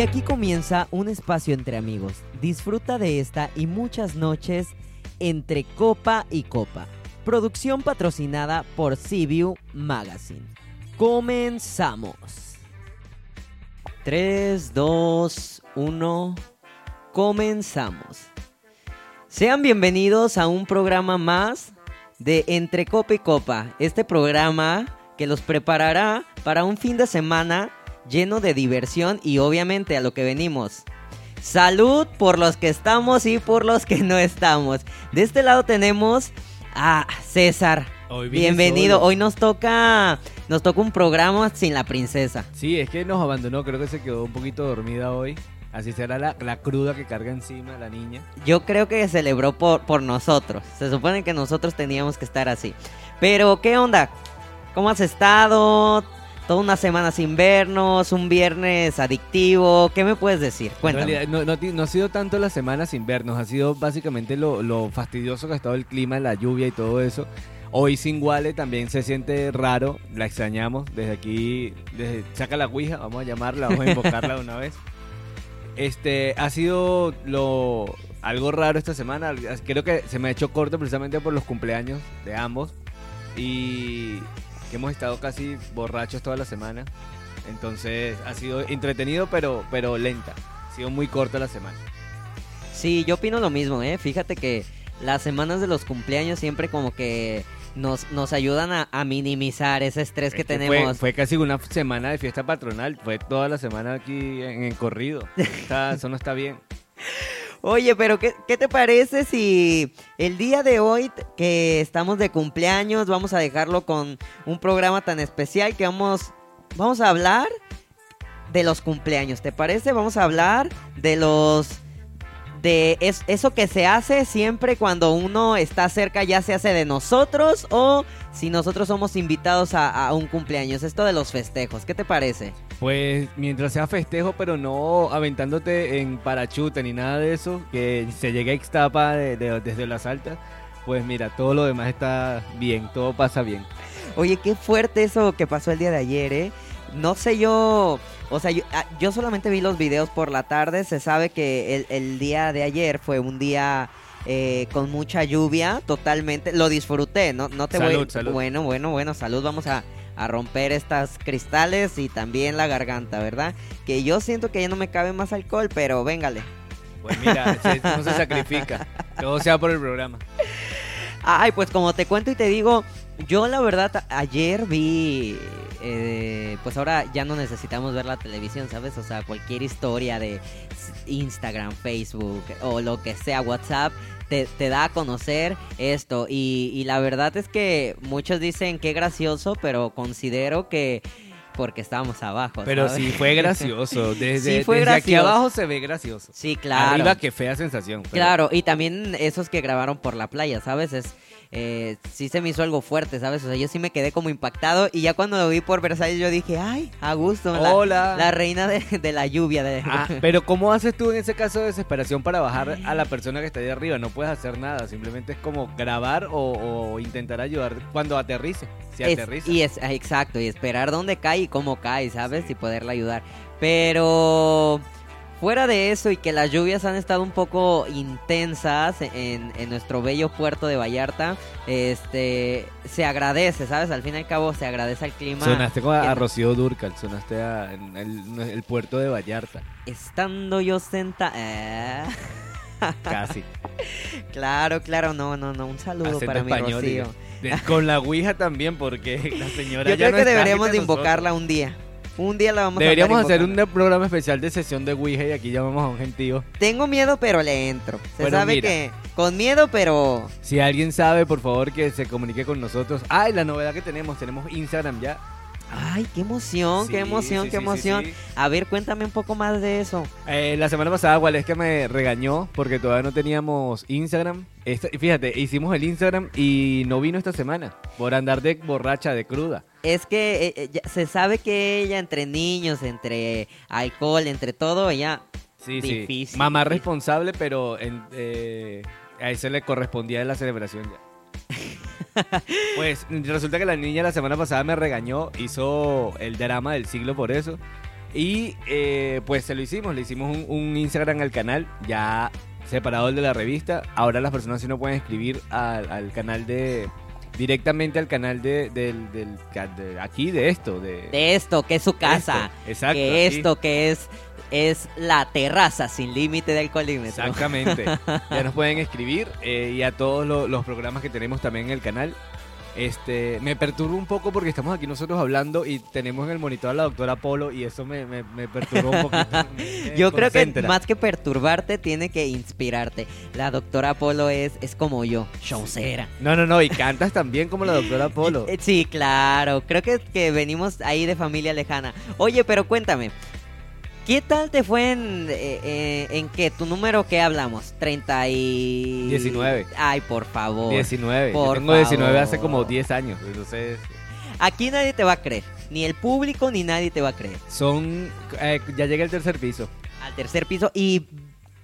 Y aquí comienza un espacio entre amigos. Disfruta de esta y muchas noches entre copa y copa. Producción patrocinada por CBU Magazine. Comenzamos. 3, 2, 1. Comenzamos. Sean bienvenidos a un programa más de Entre Copa y Copa. Este programa que los preparará para un fin de semana lleno de diversión y obviamente a lo que venimos. Salud por los que estamos y por los que no estamos. De este lado tenemos a César. Hoy Bienvenido. solo. Hoy nos toca nos toca un programa sin la princesa. Sí, es que nos abandonó, creo que se quedó un poquito dormida hoy. Así será la, la cruda que carga encima la niña. Yo creo que celebró por, por nosotros. Se supone que nosotros teníamos que estar así. Pero, ¿qué onda? ¿Cómo has estado? Toda una semana sin vernos, un viernes adictivo. ¿Qué me puedes decir? En Cuéntame. realidad, no, no no ha sido tanto la semana sin vernos, ha sido básicamente lo, lo fastidioso que ha estado el clima, la lluvia y todo eso. Hoy sin Wale también se siente raro, la extrañamos. Desde aquí, desde, saca la Ouija, vamos a llamarla, vamos a invocarla de una vez. Este, ha sido lo algo raro esta semana. Creo que se me ha hecho corto precisamente por los cumpleaños de ambos. Y que hemos estado casi borrachos toda la semana. Entonces ha sido entretenido, pero, pero lenta. Ha sido muy corta la semana. Sí, yo opino lo mismo, ¿eh? Fíjate que las semanas de los cumpleaños siempre como que nos, nos ayudan a, a minimizar ese estrés que tenemos. Fue, fue casi una semana de fiesta patronal. Fue toda la semana aquí en, en corrido. Está- eso no está bien. Oye, pero ¿qué, qué te parece si el día de hoy que estamos de cumpleaños vamos a dejarlo con un programa tan especial que vamos, vamos a hablar de los cumpleaños? ¿Te parece? Vamos a hablar de los... De es- eso que se hace siempre cuando uno está cerca, ya se hace de nosotros o si nosotros somos invitados a, a un cumpleaños. Esto de los festejos, ¿qué te parece? Pues mientras sea festejo, pero no aventándote en parachute ni nada de eso, que se llegue a Ixtapa de- de- desde las altas, pues mira, todo lo demás está bien, todo pasa bien. Oye, qué fuerte eso que pasó el día de ayer, ¿eh? No sé yo, o sea, yo, ah, yo solamente vi los videos por la tarde, se sabe que el, el día de ayer fue un día eh, con mucha lluvia, totalmente, lo disfruté, no, no te voy... Salud, salud. Bueno, bueno, bueno, salud, vamos a, a romper estas cristales y también la garganta, ¿verdad? Que yo siento que ya no me cabe más alcohol, pero véngale. Pues mira, no se sacrifica, todo sea por el programa. Ay, pues como te cuento y te digo, yo la verdad ayer vi, eh, pues ahora ya no necesitamos ver la televisión, ¿sabes? O sea, cualquier historia de Instagram, Facebook o lo que sea, WhatsApp, te, te da a conocer esto. Y, y la verdad es que muchos dicen que gracioso, pero considero que porque estábamos abajo. Pero ¿sabes? sí fue gracioso, desde, Sí fue desde aquí gracioso. abajo se ve gracioso. Sí, claro. Arriba qué fea sensación. pero- Claro, y también esos que grabaron por la playa, ¿sabes? Es, eh, sí se me hizo algo fuerte, ¿sabes? O sea, yo sí me quedé como impactado y ya cuando lo vi por Versalles yo dije, ay, a gusto, la, Hola. la reina de, de la lluvia. De... Ah, pero ¿cómo haces tú en ese caso de desesperación para bajar a la persona que está ahí arriba? No puedes hacer nada, simplemente es como grabar o, o intentar ayudar cuando aterrice. Si Es- aterriza. y es ah, exacto, y esperar dónde cae y cómo cae, ¿sabes? Y poderla ayudar. Pero fuera de eso y que las lluvias han estado un poco intensas en, en nuestro bello puerto de Vallarta, este se agradece, ¿sabes? Al fin y al cabo se agradece al clima. Sonaste como a, a Rocío Durcal, sonaste a en el, el puerto de Vallarta, Estando yo sentada. casi. claro, claro, no, no, no. Un saludo Acento para mi español, Rocío. De- con la Ouija también, porque la señora Yo ya creo no que deberíamos de nosotros. invocarla un día. Un día la vamos Deberíamos a hacer un programa especial de sesión de Ouija y aquí llamamos a un gentío. Tengo miedo, pero le entro. Se Bueno, sabe mira. que con miedo, pero Si alguien sabe, por favor, que se comunique con nosotros. Ah, y la novedad que tenemos, tenemos Instagram ya. ay, qué emoción, qué emoción, sí, qué sí, emoción. A ver, cuéntame un poco más de eso. Eh, la semana pasada Waleska me regañó porque todavía no teníamos Instagram. Esta- fíjate, hicimos el Instagram y no vino esta semana por andar de borracha, de cruda. Es que eh, eh, ya- se sabe que ella entre niños, entre alcohol, entre todo, ella Sí, Difícil. sí. Mamá responsable, pero en- eh, a eso le correspondía la celebración ya. Pues resulta que la niña la semana pasada me regañó, hizo el drama del siglo por eso. Y eh, pues se lo hicimos, le hicimos un, un Instagram al canal, ya separado el de la revista. Ahora las personas sí no pueden escribir al, al canal de... Directamente al canal de, del, del- de aquí, de esto, de... De esto, que es su casa. Esto, exacto, que aquí. esto, que es, es la terraza sin límite del colímetro. Exactamente. ya nos pueden escribir eh, y a todos lo- los programas que tenemos también en el canal. Este, me perturba un poco porque estamos aquí nosotros hablando y tenemos en el monitor a la doctora Polo y eso me, me, me perturba un poquito. me Yo creo que más que perturbarte, tiene que inspirarte. La doctora Polo es, es como yo, showcera. No, no, no, y cantas también como la doctora Polo. Sí, claro. Creo que, que venimos ahí de familia lejana. Oye, pero cuéntame. ¿Qué tal te fue en, eh, eh, en qué? ¿Tu número qué hablamos? 30 y... 19. Ay, por favor. 19. Yo Por tengo 19 hace como 10 años. Entonces, Aquí nadie te va a creer. Ni el público ni nadie te va a creer. son. eh, ya llega el tercer piso. Al tercer piso y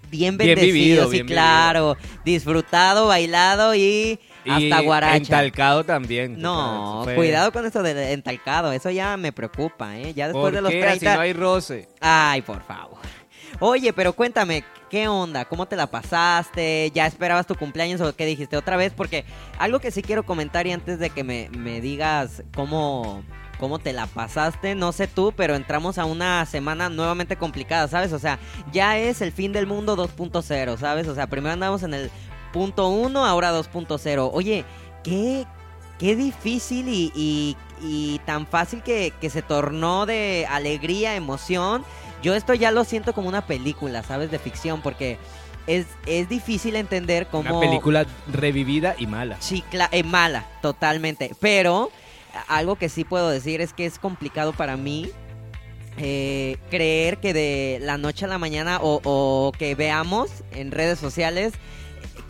bien Bien bendecido, vivido, sí, bien claro. Disfrutado, bailado Y hasta guaracha. entalcado también. No, Fue- cuidado con eso del entalcado. Eso ya me preocupa, ¿eh? Ya después ¿Por de los qué? 30... Así no hay roce. Ay, por favor. Oye, pero cuéntame, ¿qué onda? ¿Cómo te la pasaste? ¿Ya esperabas tu cumpleaños o qué dijiste otra vez? Porque algo que sí quiero comentar y antes de que me, me digas cómo, cómo te la pasaste, no sé tú, pero entramos a una semana nuevamente complicada, ¿sabes? O sea, ya es el fin del mundo 2.0, ¿sabes? O sea, primero andamos en el punto 1, ahora 2.0. Oye, qué, qué difícil y, y- y tan fácil que, que se tornó de alegría, emoción. Yo esto ya lo siento como una película, ¿sabes? De ficción, porque es, es difícil entender cómo... Una película revivida y mala. Sí, eh, mala, totalmente. Pero algo que sí puedo decir es que es complicado para mí eh, creer que de la noche a la mañana o, o que veamos en redes sociales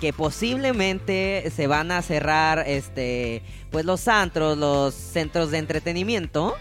que posiblemente se van a cerrar este pues los antros, los centros de entretenimiento.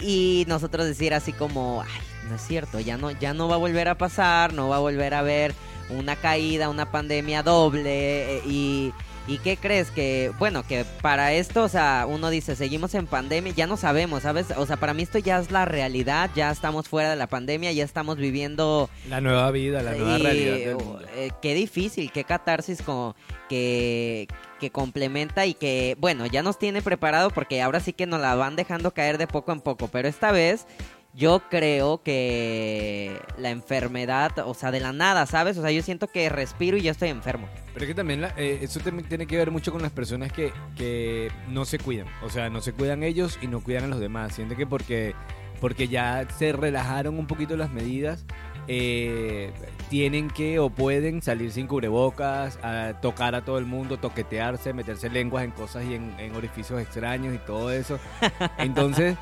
Y nosotros decir así como, ay, no es cierto, ya no ya no va a volver a pasar, no va a volver a haber una caída, una pandemia doble eh, y ¿Y qué crees que, bueno, que para esto, o sea, uno dice, seguimos en pandemia, ya no sabemos, ¿sabes? O sea, para mí esto ya es la realidad, ya estamos fuera de la pandemia, ya estamos viviendo La nueva vida, la nueva y, realidad del oh, mundo. eh, qué difícil, qué catarsis como que, que complementa y que, bueno, ya nos tiene preparado porque ahora sí que nos la van dejando caer de poco en poco, pero esta vez yo creo que la enfermedad, o sea, de la nada, ¿sabes? O sea, yo siento que respiro y ya estoy enfermo. Pero es que también la- eh, eso también tiene que ver mucho con las personas que, que no se cuidan. O sea, no se cuidan ellos y no cuidan a los demás. Siente que porque, porque ya se relajaron un poquito las medidas, eh, tienen que o pueden salir sin cubrebocas, a tocar a todo el mundo, toquetearse, meterse lenguas en cosas y en, en orificios extraños y todo eso. Entonces...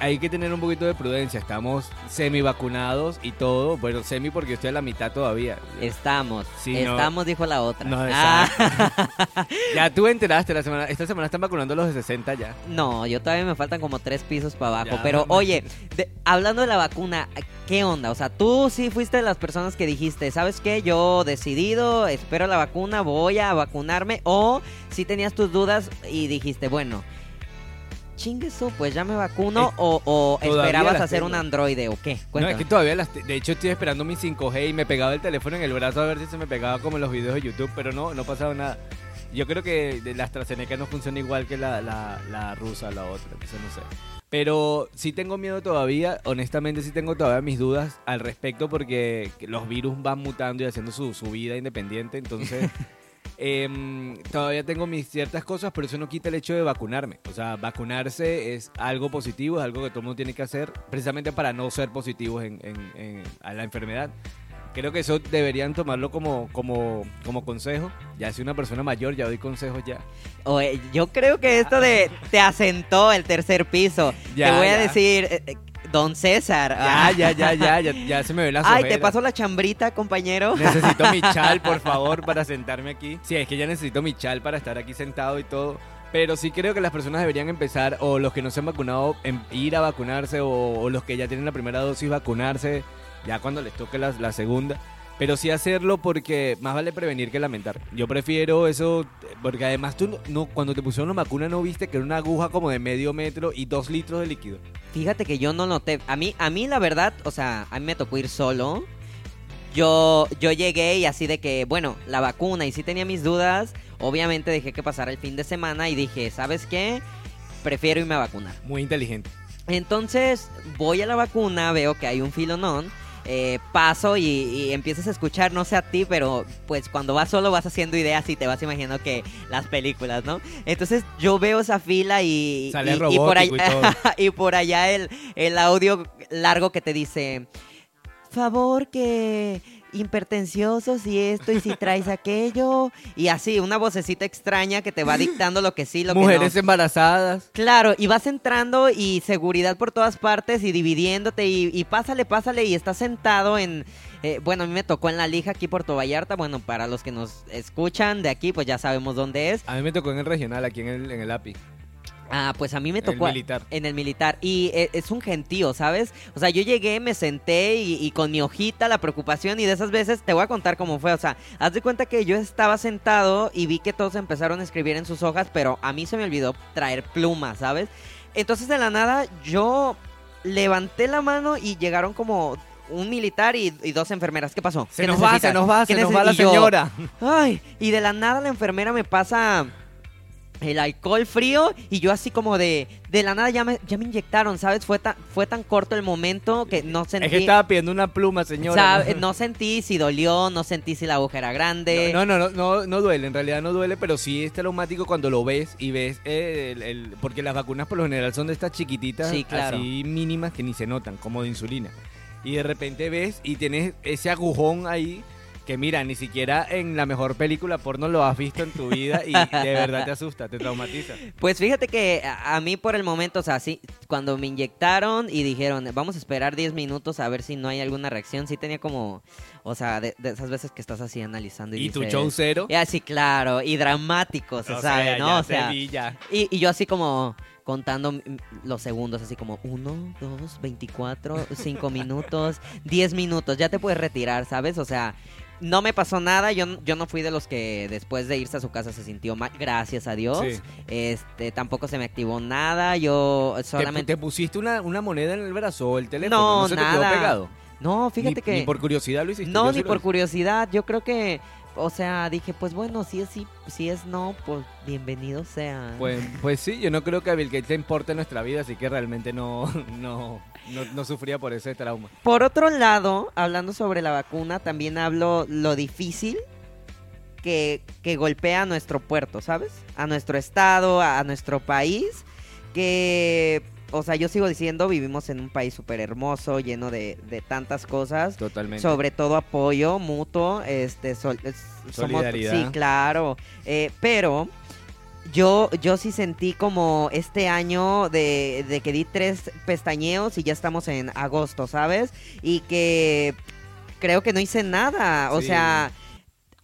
Hay que tener un poquito de prudencia. Estamos semi vacunados y todo. Bueno, semi porque estoy a la mitad todavía. Estamos, Sí, no. estamos, dijo la otra. No, Ah, Ya tú enteraste la semana. Esta semana están vacunando los de 60 ya. No, yo todavía me faltan como tres pisos para abajo. Ya, pero mamá. oye, de- hablando de la vacuna, ¿qué onda? O sea, tú sí fuiste de las personas que dijiste, ¿sabes qué? Yo decidido, espero la vacuna, voy a vacunarme. O si tenías tus dudas y dijiste, bueno, chingue su, pues ya me vacuno. O esperabas hacer tengo. un androide o qué? No, es que todavía las. De hecho, estoy esperando mi 5G y me pegaba el teléfono en el brazo a ver si se me pegaba como en los videos de YouTube, pero no, no ha pasado nada. Yo creo que la AstraZeneca no funciona igual que la, la, la rusa, la otra, entonces no sé. Pero sí tengo miedo todavía, honestamente sí tengo todavía mis dudas al respecto porque los virus van mutando y haciendo su, su vida independiente, entonces em, todavía tengo mis ciertas cosas, pero eso no quita el hecho de vacunarme. O sea, vacunarse es algo positivo, es algo que todo el mundo tiene que hacer precisamente para no ser positivos en, en- en- a la enfermedad. Creo que eso deberían tomarlo como, como, como consejo. Ya soy una persona mayor, ya doy consejos ya. Oye, yo creo que esto de te asentó el tercer piso. Ya, te voy a ya. decir, eh, eh, don César. Ya, ah. ya, ya, ya, ya, ya se me ven las Ay, te ojeras. pasó la chambrita, compañero. Necesito mi chal, por favor, para sentarme aquí. Sí, es que ya necesito mi chal para estar aquí sentado y todo. Pero sí creo que las personas deberían empezar, o los que no se han vacunado, en ir a vacunarse, o, o los que ya tienen la primera dosis, vacunarse, ya cuando les toque la, la segunda. Pero sí hacerlo porque más vale prevenir que lamentar. Yo prefiero eso, porque además tú no, no- cuando te pusieron la vacuna no viste que era una aguja como de medio metro y dos litros de líquido. Fíjate que yo no noté. A mí, a mí la verdad, o sea, a mí me tocó ir solo. Yo, yo llegué y así de que, bueno, la vacuna y sí tenía mis dudas. Obviamente dejé que pasara el fin de semana y dije, ¿sabes qué? Prefiero irme a vacunar. Muy inteligente. Entonces voy a la vacuna, veo que hay un filonón. Eh, paso y, y empiezas a escuchar, no sé a ti, pero pues cuando vas solo vas haciendo ideas y te vas imaginando que las películas, ¿no? Entonces yo veo esa fila y, Sale y, y por allá, y por allá el, el audio largo que te dice, favor que hipertenciosos y esto y si traes aquello y así una vocecita extraña que te va dictando lo que sí, lo que no. Mujeres embarazadas. Claro, y vas entrando y seguridad por todas partes y dividiéndote y, y pásale, pásale y estás sentado en... eh, bueno, a mí me tocó en la lija aquí Puerto Vallarta. Bueno, para los que nos escuchan de aquí, pues ya sabemos dónde es. A mí me tocó en el regional, aquí en el, en el API. Ah, pues a mí me En el tocó militar. en el militar y eh, es un gentío, ¿sabes? O sea, yo llegué, me senté y, y con mi hojita la preocupación y de esas veces te voy a contar cómo fue. O sea, haz de cuenta que yo estaba sentado y vi que todos empezaron a escribir en sus hojas, pero a mí se me olvidó traer plumas, ¿sabes? Entonces de la nada yo levanté la mano y llegaron como un militar y, y dos enfermeras. ¿Qué pasó? Se ¿Qué nos va, se nos va, ¿Qué se nos va la yo, señora. Ay, y de la nada la enfermera me pasa el alcohol frío y yo así como de de la nada ya me, ya me inyectaron, ¿sabes? Fue tan fue tan corto el momento que no sentí Es que estaba pidiendo una pluma, señora. no sentí si dolió, no sentí si la aguja era grande. No, no, no, no, no duele, en realidad no duele, pero sí es traumático cuando lo ves y ves el, el- porque las vacunas por lo general son de estas chiquititas, Sí, claro. así mínimas que ni se notan, como de insulina. Y de repente ves y tienes ese agujón ahí que mira, ni siquiera en la mejor película porno lo has visto en tu vida y de verdad te asusta, te traumatiza. Pues fíjate que a, mí por el momento, o sea, sí, cuando me inyectaron y dijeron, vamos a esperar 10 minutos a ver si no hay alguna reacción, sí tenía como, o sea, de, de esas veces que estás así analizando y, Y tu show cero. Y así, claro, y dramático, se sabe, ¿no? ya O sea, vi, ya. Y, y yo así como contando los segundos, así como 1, 2, 24, 5 minutos, 10 minutos, ya te puedes retirar, ¿sabes? O sea, no me pasó nada, yo, yo no fui de los que después de irse a su casa se sintió mal, gracias a Dios. Sí. Este, tampoco se me activó nada, yo ¿Te, solamente... te pusiste una, una moneda en el brazo el teléfono? No, se te nada. quedó pegado? No, fíjate Ni- que... Ni por curiosidad lo hiciste. No, sí ni por hice. curiosidad, yo creo que... O sea, dije, pues bueno, si es sí, si es no, pues bienvenido sea. Pues, pues sí, yo no creo que a Bill Gates le importe nuestra vida, así que realmente no, no, no, no sufría por ese trauma. Por otro lado, hablando sobre la vacuna, también hablo lo difícil que, que golpea a nuestro puerto, ¿sabes? A nuestro estado, a, a nuestro país, que, o sea, yo sigo diciendo, vivimos en un país súper hermoso, lleno de, de tantas cosas. Totalmente. Sobre todo apoyo mutuo, este, sol- es- somos- Solidaridad. sí, claro. Eh, pero yo, yo sí sentí como este año de, de que di tres pestañeos y ya estamos en agosto, ¿sabes? Y que creo que no hice nada. O Sí. sea,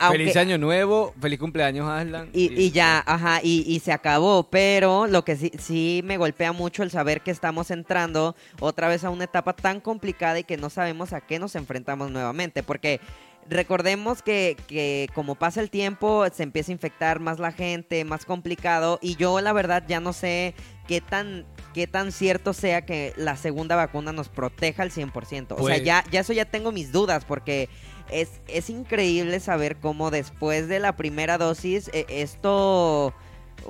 aunque, Feliz año nuevo, feliz cumpleaños, Aslan. y, y ya, ajá, y, y se acabó, pero lo que sí, sí me golpea mucho el saber que estamos entrando otra vez a una etapa tan complicada y que no sabemos a qué nos enfrentamos nuevamente, porque recordemos que, que como pasa el tiempo se empieza a infectar más la gente, más complicado, y yo la verdad ya no sé qué tan qué tan cierto sea que la segunda vacuna nos proteja al 100%. O Pues- sea, ya, ya eso ya tengo mis dudas porque es, es increíble saber cómo después de la primera dosis eh, esto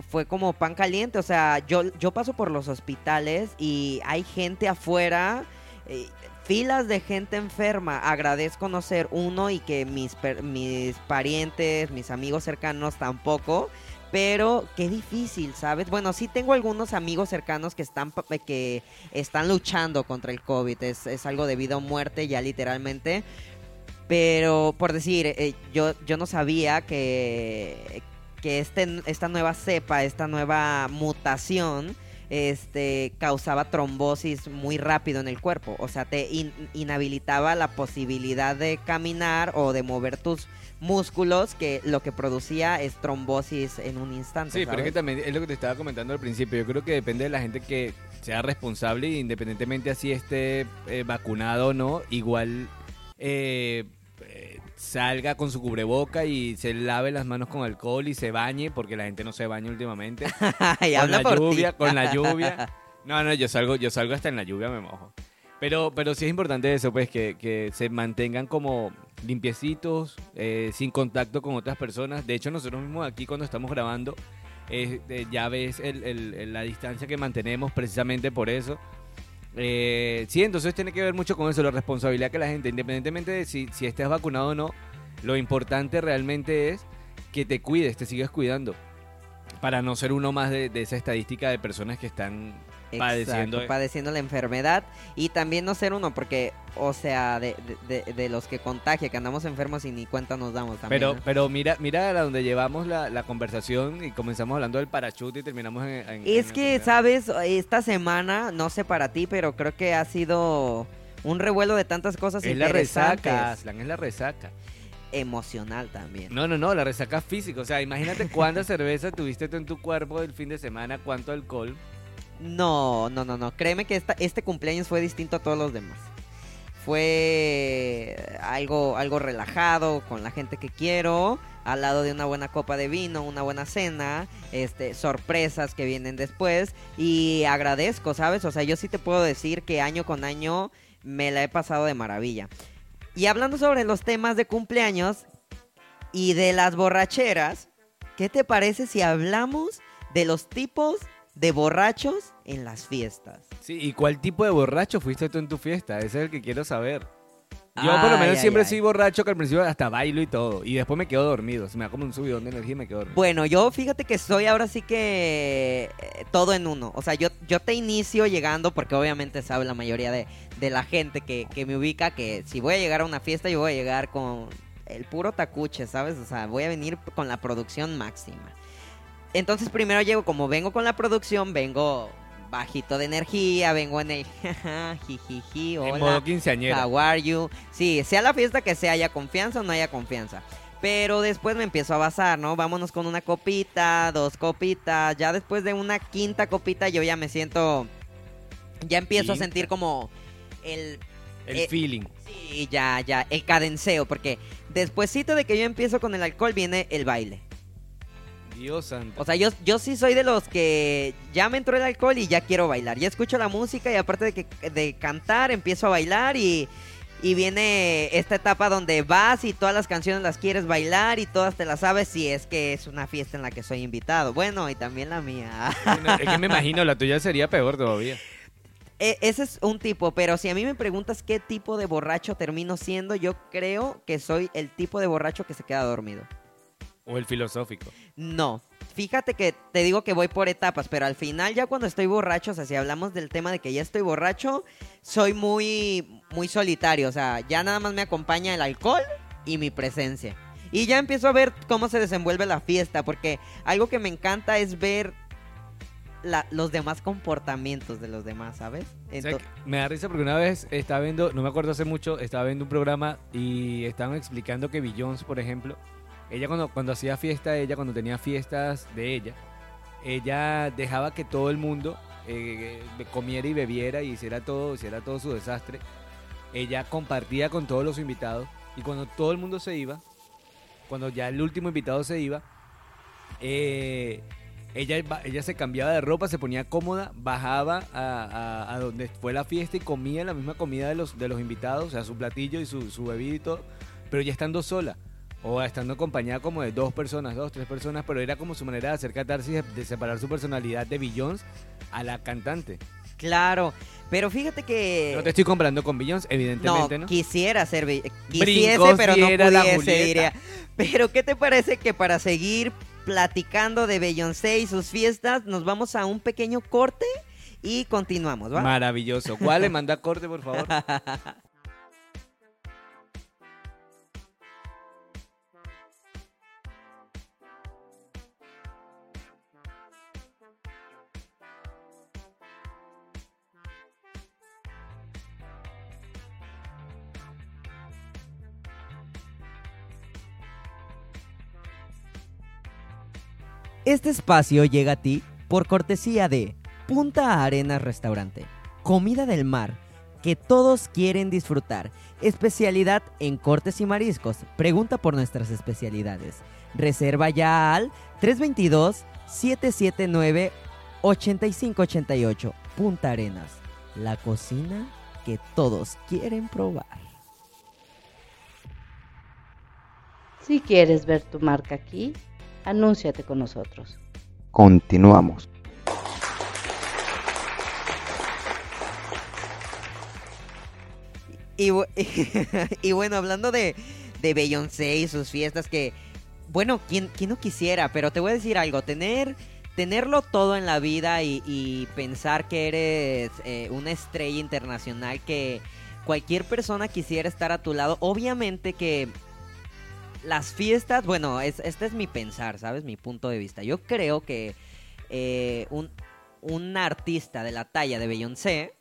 fue como pan caliente. O sea, yo, yo paso por los hospitales y hay gente afuera, eh, filas de gente enferma. Agradezco no ser uno y que mis, mis parientes, mis amigos cercanos tampoco. Pero qué difícil, ¿sabes? Bueno, sí tengo algunos amigos cercanos que están, que están luchando contra el COVID. Es, es algo de vida o muerte ya literalmente. Pero por decir, eh, yo, yo no sabía que, que este, esta nueva cepa, esta nueva mutación, este, causaba trombosis muy rápido en el cuerpo. O sea, te in- inhabilitaba la posibilidad de caminar o de mover tus músculos, que lo que producía es trombosis en un instante. Sí, pero es que también es lo que te estaba comentando al principio. Yo creo que depende de la gente que sea responsable, independientemente así esté eh, vacunado o no, igual eh, salga con su cubreboca y se lave las manos con alcohol y se bañe, porque la gente no se baña últimamente. Ay, con habla la por ti. lluvia, con la lluvia. No, no, yo salgo, yo salgo hasta en la lluvia me mojo. Pero, pero sí es importante eso, pues, que, que se mantengan como limpiecitos, eh, sin contacto con otras personas. De hecho, nosotros mismos aquí cuando estamos grabando, eh, eh, ya ves el- el- el- la distancia que mantenemos precisamente por eso. Eh, sí, entonces tiene que ver mucho con eso, la responsabilidad que la gente, independientemente de si, si estés vacunado o no, lo importante realmente es que te cuides, te sigas cuidando. Para no ser uno más de, de esa estadística de personas que están padeciendo. Exacto, padeciendo la enfermedad y también no ser uno, porque, o sea, de, de- de- de los que contagia, que andamos enfermos y ni cuenta nos damos también. Pero, ¿no? pero mira, mira a donde llevamos la, la conversación y comenzamos hablando del parachute y terminamos en. en- es en que, sabes, esta semana, no sé para ti, pero creo que ha sido un revuelo de tantas cosas Es la resaca, Aslan, es la resaca. Emocional también. No, no, no, la resaca física. O sea, imagínate cuánta cerveza tuviste tú en tu cuerpo el fin de semana, cuánto alcohol. No, no, no, no. Créeme que este cumpleaños fue distinto a todos los demás. Fue algo, algo relajado, con la gente que quiero, al lado de una buena copa de vino, una buena cena, este, sorpresas que vienen después. Y agradezco, ¿sabes? O sea, yo sí te puedo decir que año con año me la he pasado de maravilla. Y hablando sobre los temas de cumpleaños y de las borracheras, ¿qué te parece si hablamos de los tipos de borrachos en las fiestas? Sí, ¿y cuál tipo de borracho fuiste tú en tu fiesta? Ese es el que quiero saber. Yo por lo menos ay, siempre ay. soy borracho que al principio hasta bailo y todo. Y después me quedo dormido. Se me da como un subidón de energía y me quedo dormido. Bueno, yo fíjate que soy ahora sí que eh, todo en uno. O sea, yo, yo te inicio llegando porque obviamente sabe la mayoría de, de la gente que, que me ubica que si voy a llegar a una fiesta yo voy a llegar con el puro tacuche, ¿sabes? O sea, voy a venir con la producción máxima. Entonces primero llego, como vengo con la producción, vengo bajito de energía, vengo en el jijiji, en hola. modo quinceañera. How are you? Sí, sea la fiesta que sea, haya confianza o no haya confianza. Pero después me empiezo a basar, ¿no? Vámonos con una copita, dos copitas. Ya después de una quinta copita yo ya me siento... Ya empiezo a sentir como el... El eh, feeling. Sí, ya, ya, el cadenceo. Porque despuésito de que yo empiezo con el alcohol viene el baile. Dios santo. O sea, yo, yo sí soy de los que ya me entró el alcohol y ya quiero bailar. Ya escucho la música y aparte de, que, de cantar, empiezo a bailar y, y viene esta etapa donde vas y todas las canciones las quieres bailar y todas te las sabes si es que es una fiesta en la que soy invitado. Bueno, y también la mía. Bueno, es que me imagino, la tuya sería peor todavía. E- ese es un tipo, pero si a mí me preguntas qué tipo de borracho termino siendo, yo creo que soy el tipo de borracho que se queda dormido. O el filosófico. No. Fíjate que te digo que voy por etapas, pero al final ya cuando estoy borracho, o sea, si hablamos del tema de que ya estoy borracho, soy muy muy solitario, o sea, ya nada más me acompaña el alcohol y mi presencia. Y ya empiezo a ver cómo se desenvuelve la fiesta, porque algo que me encanta es ver la- los demás comportamientos de los demás, ¿sabes? O sea, me da risa porque una vez estaba viendo, no me acuerdo hace mucho, estaba viendo un programa y estaban explicando que Beyoncé, por ejemplo, ella cuando, cuando hacía fiesta, ella cuando tenía fiestas de ella, ella dejaba que todo el mundo eh, comiera y bebiera y hiciera todo, hiciera todo su desastre. Ella compartía con todos los invitados y cuando todo el mundo se iba, cuando ya el último invitado se iba, eh, ella, ella se cambiaba de ropa, se ponía cómoda, bajaba a, a- a donde fue la fiesta y comía la misma comida de los, de los invitados, o sea, su platillo y su, su bebida y todo, pero ya estando sola. O estando acompañada como de dos personas, dos, tres personas, pero era como su manera de hacer catarsis, de, separar su personalidad de Beyoncé a la cantante. claro, pero fíjate que No te estoy comparando con Beyoncé, evidentemente, ¿no? quisiera ser Be- quisiese, Brincos pero no pudiese, diría. Pero ¿qué te parece que para seguir platicando de Beyoncé y sus fiestas, nos vamos a un pequeño corte y continuamos, ¿va? Maravilloso. ¿Cuál le manda corte, por favor? Este espacio llega a ti por cortesía de Punta Arenas Restaurante, comida del mar que todos quieren disfrutar, especialidad en cortes y mariscos. Pregunta por nuestras especialidades. Reserva ya al 322 779 8588 Punta Arenas, la cocina que todos quieren probar. Si quieres ver tu marca aquí, anúnciate con nosotros. Continuamos. Y, bu- y bueno, hablando de, de Beyoncé y sus fiestas, que, bueno, ¿quién, quién no quisiera? Pero te voy a decir algo, tener, tenerlo todo en la vida y, y pensar que eres eh, una estrella internacional, que cualquier persona quisiera estar a tu lado, obviamente que las fiestas, bueno, es, este es mi pensar, ¿sabes? Mi punto de vista. Yo creo que eh, un, un artista de la talla de Beyoncé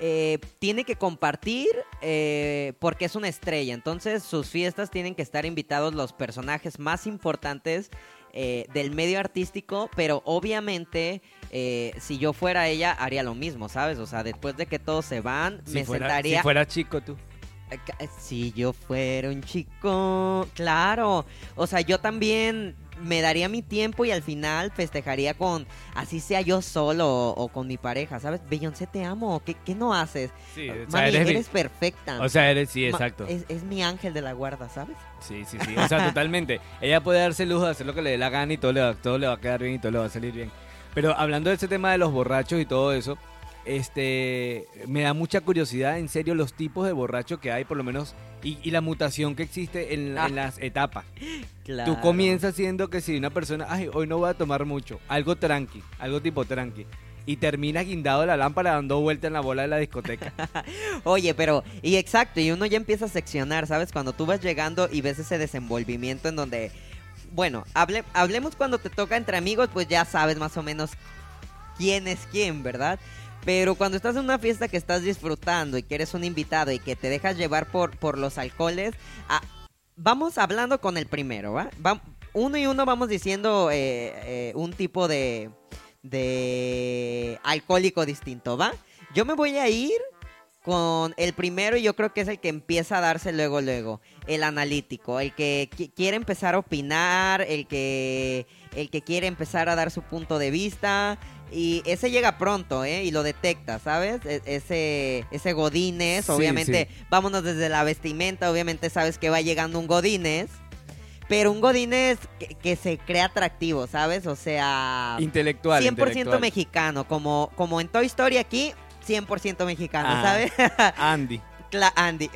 eh, tiene que compartir eh, porque es una estrella. Entonces sus fiestas tienen que estar invitados los personajes más importantes eh, del medio artístico, pero obviamente eh, si yo fuera ella haría lo mismo, ¿sabes? O sea, después de que todos se van, Si me fuera, sentaría... si fuera chico tú. Eh, Si yo fuera un chico, claro. O sea, yo también me daría mi tiempo y al final festejaría con, así sea yo solo o, o con mi pareja, ¿sabes? Beyoncé, te amo. ¿Qué, qué no haces? Sí, o sea, eres, eres, mi- perfecta. o sea, eres, sí, Ma- exacto. Es, es mi ángel de la guarda, ¿sabes? Sí, sí, sí. O sea, totalmente. Ella puede darse el lujo de hacer lo que le dé la gana y todo le, va, todo le va a quedar bien y todo le va a salir bien. Pero hablando de ese tema de los borrachos y todo eso, este, me da mucha curiosidad, en serio, los tipos de borrachos que hay, por lo menos, y, y la mutación que existe en, Ah. en las etapas. Claro. Tú comienzas siendo que si una persona, ay, hoy no voy a tomar mucho, algo tranqui, algo tipo tranqui, y terminas guindado la lámpara dando vuelta en la bola de la discoteca. Oye, pero, y exacto, y uno ya empieza a seccionar, ¿sabes? Cuando tú vas llegando y ves ese desenvolvimiento en donde, bueno, hable, hablemos cuando te toca entre amigos, pues ya sabes más o menos quién es quién, ¿verdad? Pero cuando estás en una fiesta que estás disfrutando y que eres un invitado y que te dejas llevar por, por los alcoholes, ah, vamos hablando con el primero, ¿va? Uno y uno vamos diciendo eh, eh, un tipo de, de alcohólico distinto, ¿va? Yo me voy a ir con el primero y yo creo que es el que empieza a darse luego, luego. El analítico, el que qui- quiere empezar a opinar, el que, el que quiere empezar a dar su punto de vista. Y ese llega pronto, ¿eh? Y lo detecta, ¿sabes? E- ese, ese Godínez, Sí, obviamente, vámonos desde la vestimenta, obviamente sabes que va llegando un Godínez. Pero un Godínez que, que se crea atractivo, ¿sabes? O sea... intelectual. 100% intelectual. mexicano, como, como en Toy Story aquí, 100% mexicano, Ah. ¿sabes? Andy. Andy.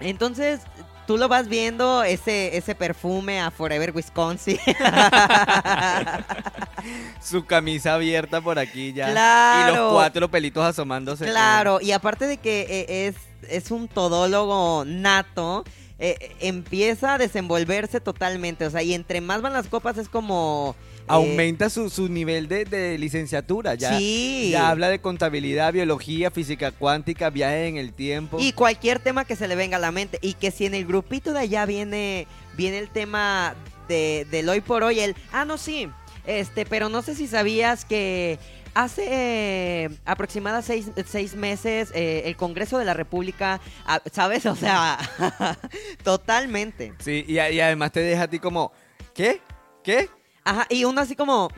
Entonces, tú lo vas viendo, ese, ese perfume a Forever Wisconsin. Su camisa abierta por aquí ya. Y Claro. los cuatro pelitos asomándose. claro, y aparte de que eh, es, es un todólogo nato, eh, eh, empieza a desenvolverse totalmente, o sea, y entre más van las copas es como... eh, Aumenta su, su nivel de, de licenciatura. Ya, sí. ya habla de contabilidad, biología, física cuántica, viajes en el tiempo. Y cualquier tema que se le venga a la mente. Y que si en el grupito de allá viene, viene el tema de, del hoy por hoy, el, ah, no, sí, este, pero no sé si sabías que hace eh, aproximadamente seis, seis meses eh, el Congreso de la República, ah, ¿sabes? O sea, totalmente. Sí, y, y además te deja a ti como, ¿qué? ¿Qué? Ajá, y uno así como...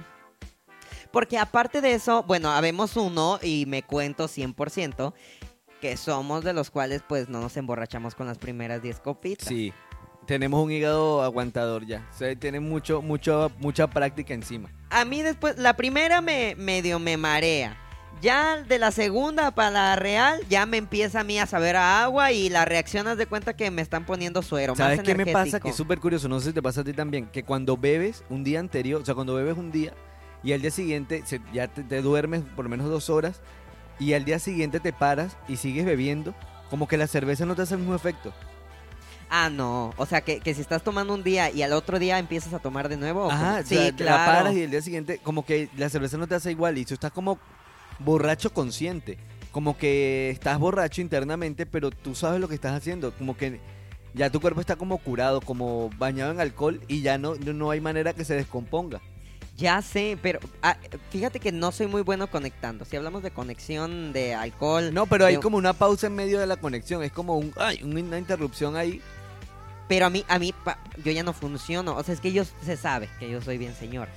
Porque aparte de eso, bueno, habemos uno, y me cuento 100%, que somos de los cuales pues no nos emborrachamos con las primeras 10 copitas. Sí, tenemos un hígado aguantador ya. O sea, tiene mucho, mucho, mucha práctica encima. A mí después, la primera me medio me marea. Ya de la segunda para la real, ya me empieza a mí a saber a agua y la reacción haz de cuenta que me están poniendo suero. ¿Sabes más qué me pasa? Que es súper curioso, no sé si te pasa a ti también, que cuando bebes un día anterior, o sea, cuando bebes un día y al día siguiente se- ya te, te duermes por lo menos dos horas y al día siguiente te paras y sigues bebiendo, como que la cerveza no te hace el mismo efecto. Ah, no. O sea, que, que si estás tomando un día y al otro día empiezas a tomar de nuevo. ¿o Ajá, cómo? o sea, sí, te la claro. paras y el día siguiente como que la cerveza no te hace igual y tú estás como borracho consciente, como que estás borracho internamente, pero tú sabes lo que estás haciendo, como que ya tu cuerpo está como curado, como bañado en alcohol y ya no, no hay manera que se descomponga. Ya sé, pero ah, fíjate que no soy muy bueno conectando. Si hablamos de conexión de alcohol. No, pero hay de- como una pausa en medio de la conexión, es como un, ay, una interrupción ahí. Pero a mí, a mí, pa- yo ya no funciono. O sea, es que yo se sabe que yo soy bien señor.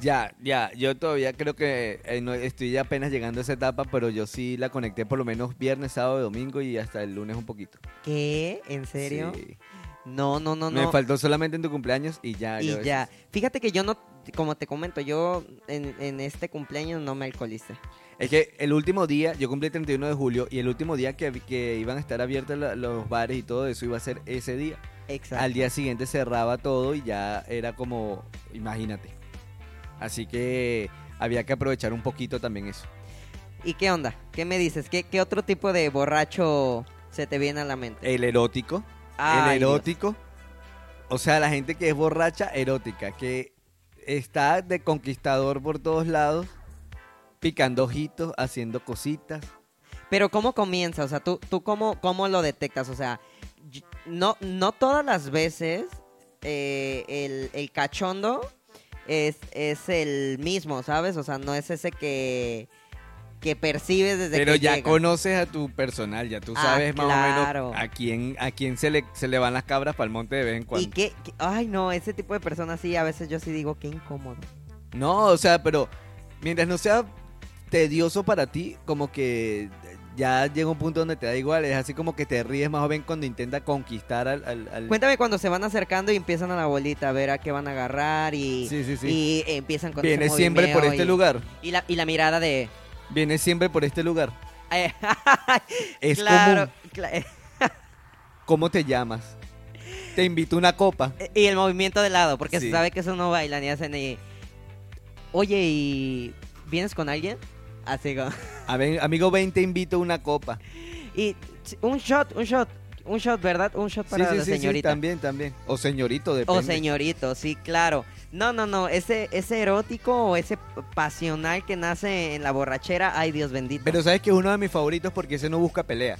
Ya, ya, yo todavía creo que eh, no- estoy apenas llegando a esa etapa, pero yo sí la conecté por lo menos viernes, sábado, domingo y hasta el lunes un poquito. ¿Qué? ¿En serio? Sí. No, no, no, Me no. faltó solamente en tu cumpleaños y ya. Y yo- ya. Fíjate que yo no, como te comento, yo en, en este cumpleaños no me alcoholicé. Es que el último día, yo cumplí el 31 de julio y el último día que, que iban a estar abiertos la- los bares y todo eso iba a ser ese día. Exacto. Al día siguiente cerraba todo y ya era como, imagínate. Así que había que aprovechar un poquito también eso. ¿Y qué onda? ¿Qué me dices? ¿Qué, qué otro tipo de borracho se te viene a la mente? El erótico, Ay, el erótico. O sea, la gente que es borracha erótica, que está de conquistador por todos lados, picando ojitos, haciendo cositas. Pero ¿cómo comienza? O sea, ¿tú, tú cómo, cómo lo detectas? O sea, no, no todas las veces eh, el, el cachondo es, es el mismo, ¿sabes? O sea, no es ese que, que percibes desde Pero que ya llega. conoces a tu personal, ya tú Ah, sabes más o menos a quién, a quién se le, se le van las cabras para el monte de vez en cuando. Y qué, qué- ay no, ese tipo de personas sí, a veces yo sí digo, qué incómodo. No, o sea, pero mientras no sea tedioso para ti, como que ya llega un punto donde te da igual, es así como que te ríes más joven cuando intenta conquistar al... al- al- Cuéntame cuando se van acercando y empiezan a la bolita a ver a qué van a agarrar y, Sí, sí, sí. y empiezan con ese Viene siempre por este y- lugar, Y la, y la mirada de... viene siempre por este lugar. eh, Es claro, común. cla- ¿Cómo te llamas? Te invito a una copa. y el movimiento de lado, porque se sabe que eso no bailan y hacen y... Oye, ¿y vienes con alguien? Así como... A ver, amigo, ven, te invito a una copa. Y un shot, un shot, un shot, ¿verdad? Un shot para sí, sí, la sí, sí, señorita. también, también. O señorito, depende. O señorito, sí, claro. No, no, no, ese, ese erótico o ese pasional que nace en la borrachera, ay Dios bendito. Pero sabes que es uno de mis favoritos porque ese no busca pelea.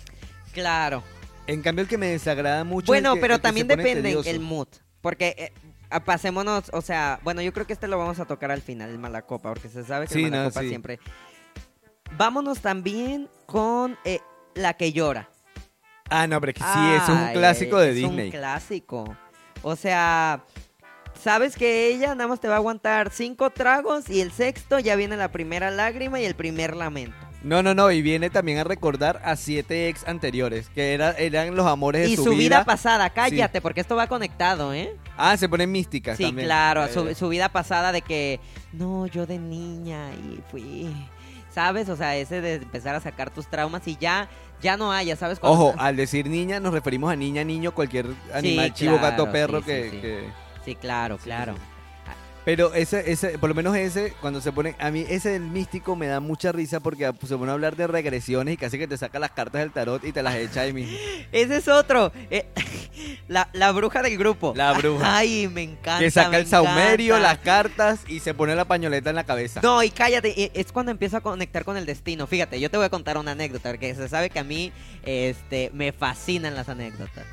claro. En cambio, el que me desagrada mucho. es Bueno, el que- pero el también depende tedioso. el mood. Porque eh, ah, pasémonos, o sea, bueno, yo creo que este lo vamos a tocar al final, el Malacopa, porque se sabe que Sí, el no, Malacopa sí. siempre. Vámonos también con eh, la que llora. Ah, no, pero que sí, es un clásico de es Disney. un clásico. O sea, sabes que ella nada más te va a aguantar cinco tragos y el sexto ya viene la primera lágrima y el primer lamento. No, no, no, y viene también a recordar a siete ex anteriores, que era, eran los amores de Y su, su vida vida. pasada, cállate, porque esto va conectado, ¿eh? Ah, se ponen místicas Sí, también. claro, Eh, su, su vida pasada de que, no, yo de niña y fui, ¿sabes? O sea, ese de empezar a sacar tus traumas y ya, ya no haya, ¿sabes? Cuando- Ojo, al decir niña nos referimos a niña, niño, cualquier animal, chivo, claro, gato, perro sí, que, sí, que- Sí, claro, claro. Pero ese, ese, por lo menos ese, cuando se pone, a mí ese del místico me da mucha risa porque se pone a hablar de regresiones y casi que te saca las cartas del tarot y te las echa ahí mismo. Ese es otro. eh, la, la bruja del grupo. La bruja. Ay, me encanta. que saca el saumerio, encanta. las cartas y se pone la pañoleta en la cabeza. No, y cállate, eh, es cuando empiezo a conectar con el destino. Fíjate, yo te voy a contar una anécdota, porque se sabe que a mí este, me fascinan las anécdotas.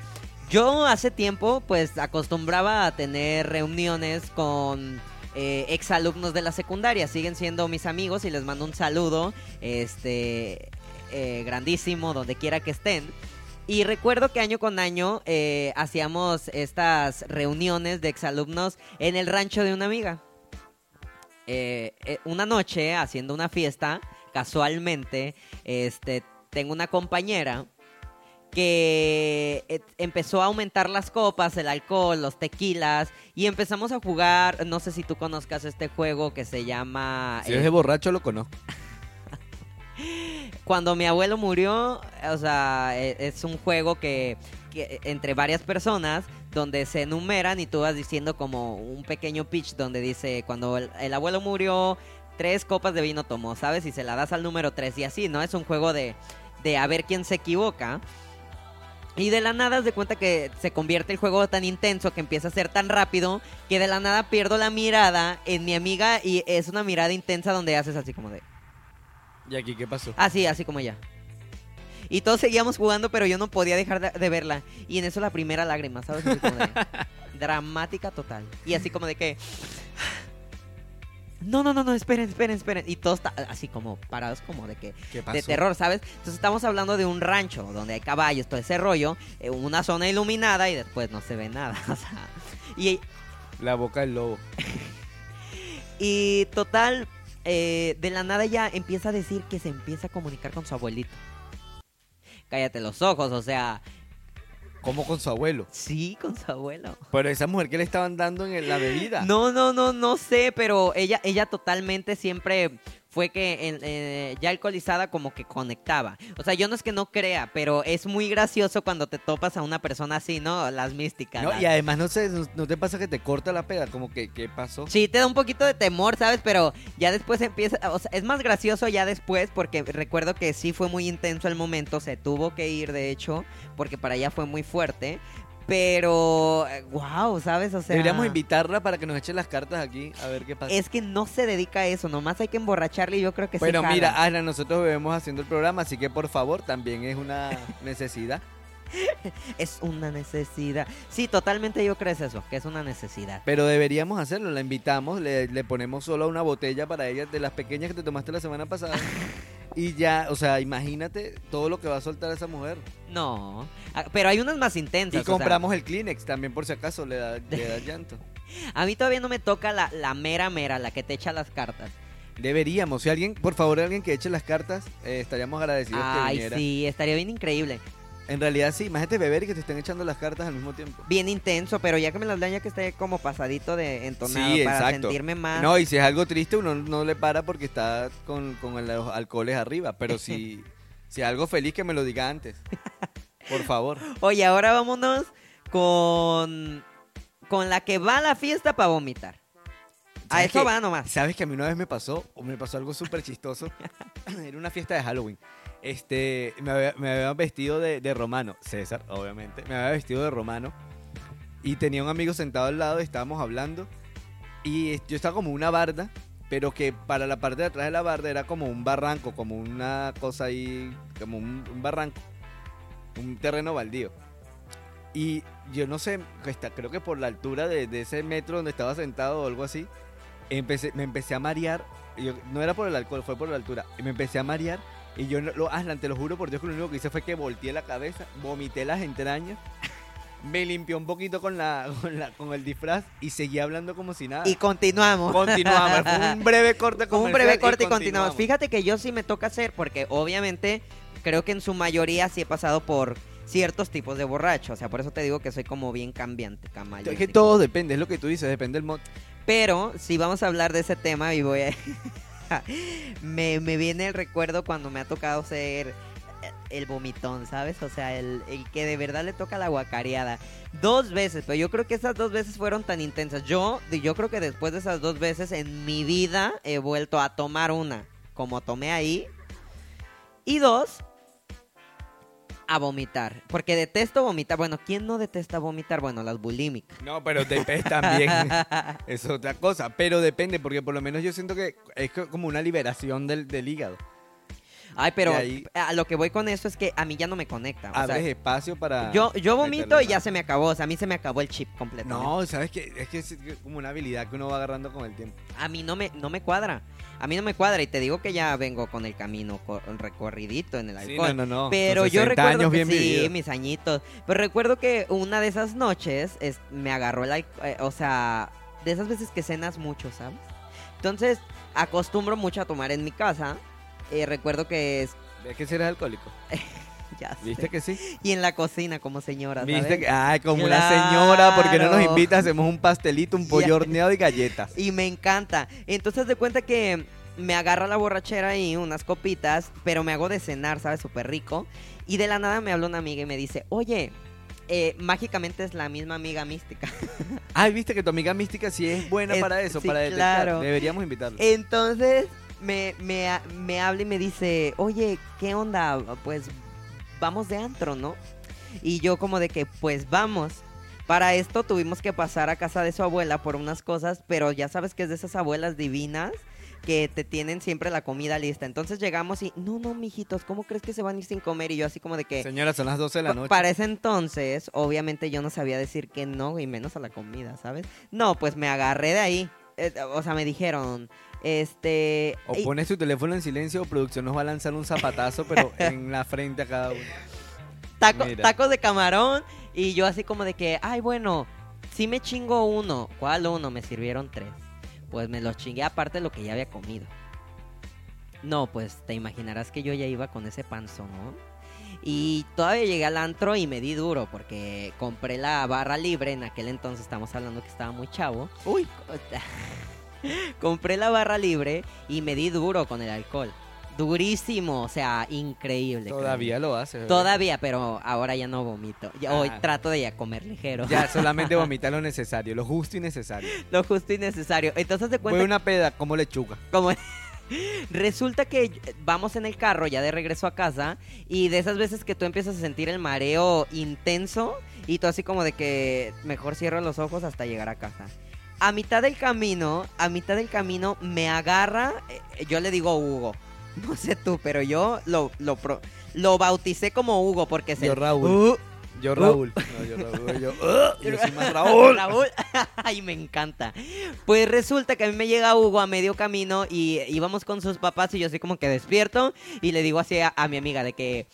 Yo hace tiempo, pues, acostumbraba a tener reuniones con eh, exalumnos de la secundaria. Siguen siendo mis amigos y les mando un saludo, este, eh, grandísimo, donde quiera que estén. Y recuerdo que año con año eh, hacíamos estas reuniones de exalumnos en el rancho de una amiga una noche haciendo una fiesta, casualmente, este, tengo una compañera que eh, empezó a aumentar las copas, el alcohol, los tequilas y empezamos a jugar, no sé si tú conozcas este juego que se llama Si eh, es de borracho lo conozco. cuando mi abuelo murió, o sea, e- es un juego que, que entre varias personas donde se enumeran y tú vas diciendo como un pequeño pitch donde dice cuando el, el abuelo murió tres copas de vino tomó, ¿sabes? Y se la das al número tres y así, ¿no? Es un juego de, de a ver quién se equivoca. Y de la nada de cuenta que se convierte el juego tan intenso que empieza a ser tan rápido que de la nada pierdo la mirada en mi amiga y es una mirada intensa donde haces así como de... ¿Y aquí qué pasó? Así, así como ella. Y todos seguíamos jugando, pero yo no podía dejar de, de verla. Y en eso la primera lágrima, ¿sabes? Así como de- dramática total. Y así como de que... No, no, no, no, esperen, esperen, esperen. Y todos así como parados como de que... ¿Qué De terror, ¿sabes? Entonces estamos hablando de un rancho donde hay caballos, todo ese rollo. eh, una zona iluminada y después no se ve nada. O sea... Y La boca del lobo. Y total, eh, de la nada ya empieza a decir que se empieza a comunicar con su abuelito. Cállate los ojos, o sea, Como con su abuelo. sí, con su abuelo. Pero esa mujer que le estaban dando en la bebida. No, no, no, no sé, pero ella, ella totalmente siempre fue que en- eh, ya alcoholizada como que conectaba. O sea, yo no es que no crea, pero es muy gracioso cuando te topas a una persona así, ¿no? Las místicas. No, las- y además no sé, no, no te pasa que te corta la peda, como que, ¿qué pasó? Sí, te da un poquito de temor, ¿sabes? Pero ya después empieza, o sea, es más gracioso ya después porque recuerdo que sí fue muy intenso el momento, se tuvo que ir de hecho, porque para allá fue muy fuerte. Pero, wow, ¿sabes? O sea, Deberíamos invitarla para que nos eche las cartas aquí, a ver qué pasa. es que no se dedica a eso, nomás hay que emborracharle y yo creo que bueno, jala. mira, Ana, nosotros bebemos haciendo el programa, así que por favor, también es una necesidad. Es una necesidad. Sí, totalmente yo creo es eso, que es una necesidad. Pero deberíamos hacerlo, la invitamos, le, le ponemos solo una botella para ella de las pequeñas que te tomaste la semana pasada. y ya, o sea, imagínate todo lo que va a soltar esa mujer. No, ah, pero hay unas más intensas. Y o sea, compramos el Kleenex también por si acaso le da, le da llanto. a mí todavía no me toca la, la mera mera, la que te echa las cartas. Deberíamos, si alguien, por favor, alguien que eche las cartas, eh, estaríamos agradecidos que Ay, viniera. sí, estaría bien increíble. En realidad sí, imagínate beber y que te estén echando las cartas al mismo tiempo. Bien intenso, pero ya que me las dan ya que esté como pasadito de entonado Sí, para exacto. sentirme más. No, y si es algo triste, uno no le para porque está con, con los alcoholes arriba. Pero si, si es algo feliz, que me lo diga antes. Por favor. Oye, ahora vámonos con con la que va a la fiesta para vomitar. A ¿Sabes eso qué? va nomás. ¿Sabes que a mí una vez me pasó? O me pasó algo súper chistoso. Era una fiesta de Halloween. Este, me había, me había vestido de, de romano. César, obviamente. Me había vestido de romano. Y tenía un amigo sentado al lado estábamos hablando. Y yo estaba como una barda. Pero que para la parte de atrás de la barda era como un barranco, como una cosa ahí, como un, un barranco, un terreno baldío. Y yo no sé, está- creo que por la altura de, de ese metro donde estaba sentado o algo así, empecé, me empecé a marear. Yo, no era por el alcohol, fue por la altura. Me empecé a marear. Y yo, lo, Aslan, te lo juro por Dios que lo único que hice fue que volteé la cabeza, vomité las entrañas, me limpió un poquito con, la, con, la, con el disfraz y seguí hablando como si nada. Y continuamos. continuamos. Fue un breve corte Con un breve corte y continuamos. Fíjate que yo sí me toca hacer, porque obviamente creo que en su mayoría sí he pasado por ciertos tipos de borracho. O sea, por eso te digo que soy como bien cambiante, Es que todo depende, es lo que tú dices, depende del mod. Pero si vamos a hablar de ese tema y voy a... me, me viene el recuerdo cuando me ha tocado ser eh, el vomitón, ¿sabes? O sea, el, el que de verdad le toca la guacareada. Dos veces, pero yo creo que esas dos veces fueron tan intensas. Yo, yo creo que después de esas dos veces en mi vida he vuelto a tomar una, como tomé ahí. Y dos, a vomitar. Porque detesto vomitar. Bueno, ¿quién no detesta vomitar? Bueno, las bulímicas. No, pero depende también. es otra cosa. Pero depende, porque por lo menos yo siento que es co- como una liberación del, del hígado. Ay, pero ahí- a lo que voy con eso es que a mí ya no me conecta. O sea, espacio para. yo, yo vomito y ya se me acabó. O sea, a mí se me acabó el chip completamente. No, ¿sabes qué? Es que es como una habilidad que uno va agarrando con el tiempo. A mí no me, no me cuadra. A mí no me cuadra. Y te digo que ya vengo con el camino co- recorridito en el Sí, alcohol. no, no, no. Pero yo 60 recuerdo años que bien sí, mis añitos. Pero recuerdo que una de esas noches es- me agarró el alcohol. o sea, de esas veces que cenas mucho, ¿sabes? Entonces, acostumbro mucho a tomar en mi casa. Eh, recuerdo que es... ¿Ves que si eres alcohólico? Ya sé. ¿Viste que sí? Y en la cocina como señora, ¿sabes? ¿Viste que? Ay, como una señora, porque no nos invita, hacemos un pastelito, un pollo horneado y galletas. Y me encanta. Entonces de cuenta que me agarra la borrachera y unas copitas, pero me hago de cenar, ¿sabes? Súper rico. Y de la nada me habla una amiga y me dice, oye, eh, mágicamente es la misma amiga mística. Ay, viste que tu amiga mística sí es buena Es- para eso, sí, para detectar. claro. Deberíamos invitarla. Entonces me, me, me habla y me dice, oye, ¿qué onda? Pues vamos de antro, ¿no? Y yo como de que, pues vamos. Para esto tuvimos que pasar a casa de su abuela por unas cosas, pero ya sabes que es de esas abuelas divinas que te tienen siempre la comida lista. Entonces llegamos y, no, no, mijitos, ¿cómo crees que se van a ir sin comer? Y yo así como de que... Señora, son las 12 de la noche. Para ese entonces, obviamente yo no sabía decir que no, y menos a la comida, ¿sabes? No, pues me agarré de ahí. Eh, o sea, me dijeron, este... O pones tu teléfono en silencio o producción nos va a lanzar un zapatazo, pero en la frente a cada uno. taco- tacos de camarón, y yo así como de que, ay, bueno, sí me chingo uno. ¿Cuál uno? Me sirvieron tres. Pues me los chingué aparte de lo que ya había comido. No, pues te imaginarás que yo ya iba con ese panzón, ¿no? Y todavía llegué al antro y me di duro porque compré la barra libre. En aquel entonces estamos hablando que estaba muy chavo. Uy. compré la barra libre y me di duro con el alcohol. Durísimo, o sea, increíble. Todavía lo hace. ¿verdad? Todavía, pero ahora ya no vomito. Ya- Hoy Ah. trato de ya comer ligero. Ya, solamente vomita lo necesario, lo justo y necesario. Lo justo y necesario. Entonces te Fue cuenta una peda como lechuga. como resulta que vamos en el carro ya de regreso a casa y de esas veces que tú empiezas a sentir el mareo intenso y tú así como de que mejor cierro los ojos hasta llegar a casa. A mitad del camino, a mitad del camino me agarra, eh, yo le digo Hugo. No sé tú, pero yo lo lo pro- lo bauticé como Hugo porque se Yo Raúl. Uh, Yo Uh. Raúl. No, yo Raúl. Yo, "Ugh", yo soy más Raúl. Raúl. Ay, me encanta. Pues resulta que a mí me llega Hugo a medio camino y íbamos con sus papás y yo así como que despierto y le digo así a, a mi amiga de que...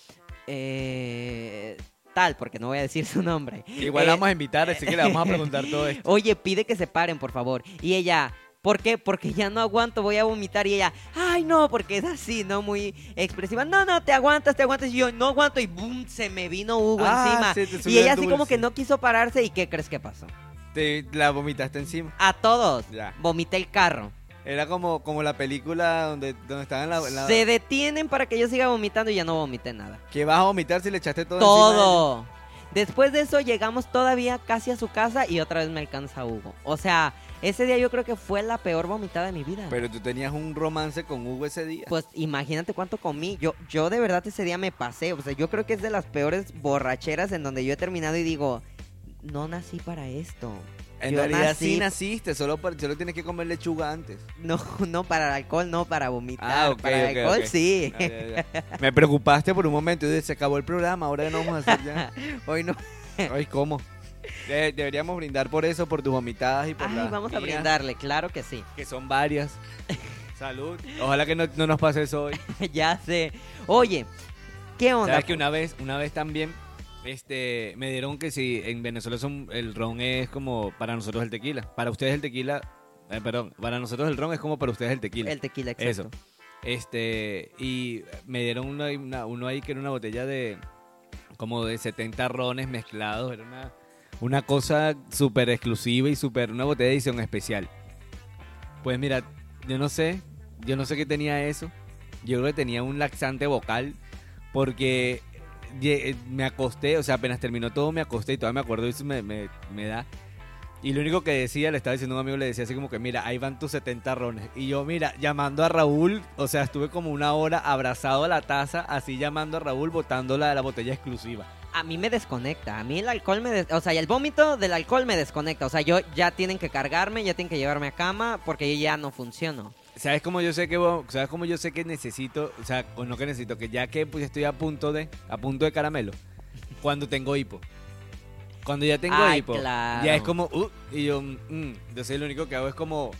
eh, tal, porque no voy a decir su nombre. Igual Eh, la vamos a invitar, así que le vamos a preguntar todo esto. Oye, pide que se paren, por favor. Y ella, ¿por qué? Porque ya no aguanto, voy a vomitar. Y ella, ay, no, porque es así, ¿no? Muy expresiva. No, no, te aguantas, te aguantas. Y yo, no aguanto. Y boom, se me vino Hugo Ah, encima. Y ella así como que no quiso pararse. ¿Y qué crees que pasó? Te la vomitaste encima. A todos. Ya. Vomité el carro. Era como, como la película donde, donde estaban la, la- Se detienen para que yo siga vomitando y ya no vomité nada. que vas a vomitar si le echaste todo encima de Todo. Después de eso llegamos todavía casi a su casa y otra vez me alcanza Hugo. O sea, ese día yo creo que fue la peor vomitada de mi vida. Pero tú tenías un romance con Hugo ese día. Pues imagínate cuánto comí. Yo, yo de verdad ese día me pasé. O sea, yo creo que es de las peores borracheras en donde yo he terminado y digo, no nací para esto. En yo realidad nací- sí naciste, solo, solo tienes que comer lechuga antes. No, no para el alcohol, no para vomitar. Ah, ok, para el alcohol sí. Ah, ya, ya. Me preocupaste por un momento y se acabó el programa, ahora no vamos a hacer ya. Hoy no. Ay, ¿cómo? De- deberíamos brindar por eso, por tus vomitadas y por Ay, las vamos a brindarle, claro que sí. Que son varias. Salud. Ojalá que no, no nos pase eso hoy. ya sé. Oye, ¿qué onda? Sabes que una vez, una vez también, este, me dieron que si en Venezuela son, el ron es como para nosotros el tequila. Para ustedes el tequila, eh, perdón, para nosotros el ron es como para ustedes el tequila. El tequila, exacto. Eso. Este, y me dieron uno, ahí- una- uno ahí que era una botella de como de 70 rones mezclados. Era una, una cosa súper exclusiva y súper, una botella de edición especial. Pues mira, yo no sé, yo no sé qué tenía eso. Yo creo que tenía un laxante vocal porque me acosté, o sea, apenas terminó todo me acosté y todavía me acuerdo y eso me, me, da. Y lo único que decía, le estaba diciendo a un amigo, le decía así como que, mira, ahí van tus 70 rones. Y yo, mira, llamando a Raúl, o sea, estuve como una hora abrazado a la taza, así llamando a Raúl, botando la, la botella exclusiva. A mí me desconecta. A mí el alcohol me... des- O sea, el vómito del alcohol me desconecta. O sea, yo ya tienen que cargarme, ya tienen que llevarme a cama porque ya no funciono. ¿Sabes cómo yo sé que sabes cómo yo sé que necesito, o sea, o no que necesito, que ya que pues estoy a punto de a punto de caramelo cuando tengo hipo. Cuando ya tengo Ay, hipo, claro. ya es como uh, y yo mm, entonces lo único que hago es como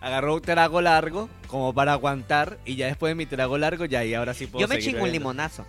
agarro un trago largo como para aguantar y ya después de mi trago largo ya y ahora sí puedo Yo me seguir chingo un limonazo.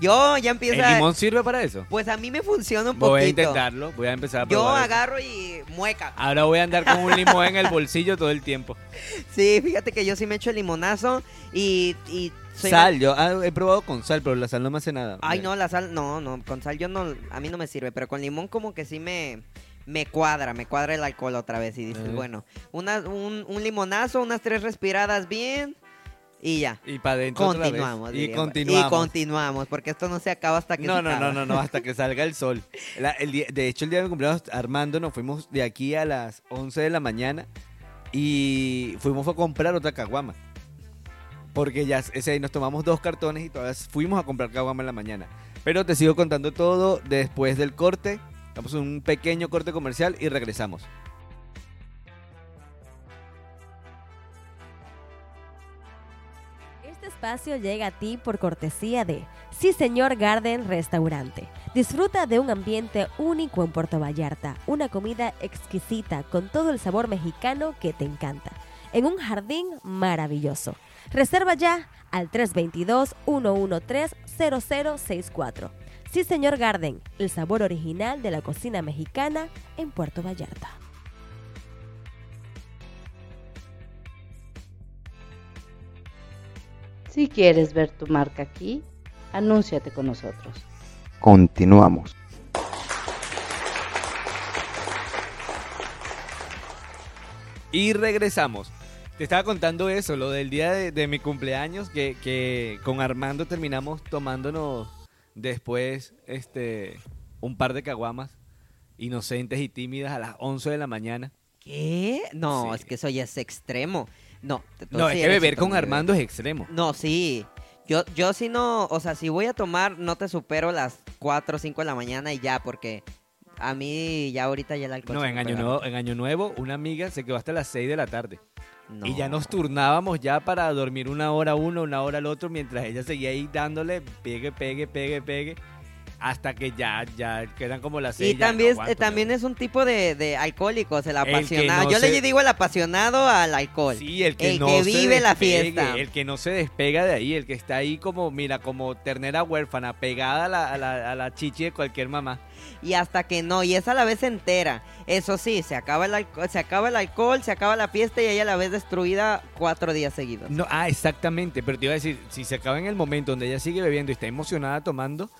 Yo ya empiezo ¿El a... limón sirve para eso? Pues a mí me funciona un poquito. Voy a intentarlo, voy a empezar a Yo probar eso. agarro y mueca. Ahora voy a andar con un limón en el bolsillo todo el tiempo. Sí, fíjate que yo sí me echo el limonazo y... y soy Sal, yo ah, he probado con sal, pero la sal no me hace nada. Ay, no, la sal, no, no, con sal yo no, a mí no me sirve, pero con limón como que sí me, me cuadra, me cuadra el alcohol otra vez y dices, bueno, una, un, un limonazo, unas tres respiradas bien y ya. Y para adentro. Continuamos. Y continuamos. Y continuamos, porque esto no se acaba hasta que No, se no, no, acaba. no, no, hasta que salga el sol. La- el día- de hecho, el día de mi cumpleaños, Armando, nos fuimos de aquí a las 11 de la mañana y fuimos a comprar otra caguama. Porque ya ese nos tomamos dos cartones y todas fuimos a comprar caguama en la mañana. Pero te sigo contando todo después del corte. Vamos a un pequeño corte comercial y regresamos. Espacio llega a ti por cortesía de Sí Señor Garden Restaurante. Disfruta de un ambiente único en Puerto Vallarta, una comida exquisita con todo el sabor mexicano que te encanta, en un jardín maravilloso. Reserva ya al 322-113-0064. Sí Señor Garden, el sabor original de la cocina mexicana en Puerto Vallarta. Si quieres ver tu marca aquí, anúnciate con nosotros. Continuamos. Y regresamos. Te estaba contando eso, lo del día de, de mi cumpleaños, que, que con Armando terminamos tomándonos después este un par de caguamas inocentes y tímidas a las 11 de la mañana. ¿Qué? No, Sí. es que eso ya es extremo. No, No, es que beber con Armando es extremo. No, sí. Yo, yo sí no, o sea, si voy a tomar, no te supero las 4 o 5 de la mañana y ya, porque a mí ya ahorita ya el alcohol. No, en año, nuevo, en año Nuevo una amiga se quedó hasta las 6 de la tarde. No. Y ya nos turnábamos ya para dormir una hora uno, una hora al otro, mientras ella seguía ahí dándole pegue, pegue, pegue, pegue, hasta que ya, ya quedan como las seis. Y también, eh, también es un tipo de, de alcohólicos, el apasionado. no Yo se- le digo el apasionado al alcohol. Sí, el que el no que se vive la fiesta. El que no se despega de ahí, el que está ahí como, mira, como ternera huérfana, pegada a la, a la, a la chichi de cualquier mamá. Y hasta que no, y es a la vez entera. Eso sí, se acaba el alcohol, se acaba el alcohol, se acaba la fiesta y ella a la vez destruida cuatro días seguidos. No, ah, exactamente, pero te iba a decir, si se acaba en el momento donde ella sigue bebiendo y está emocionada tomando,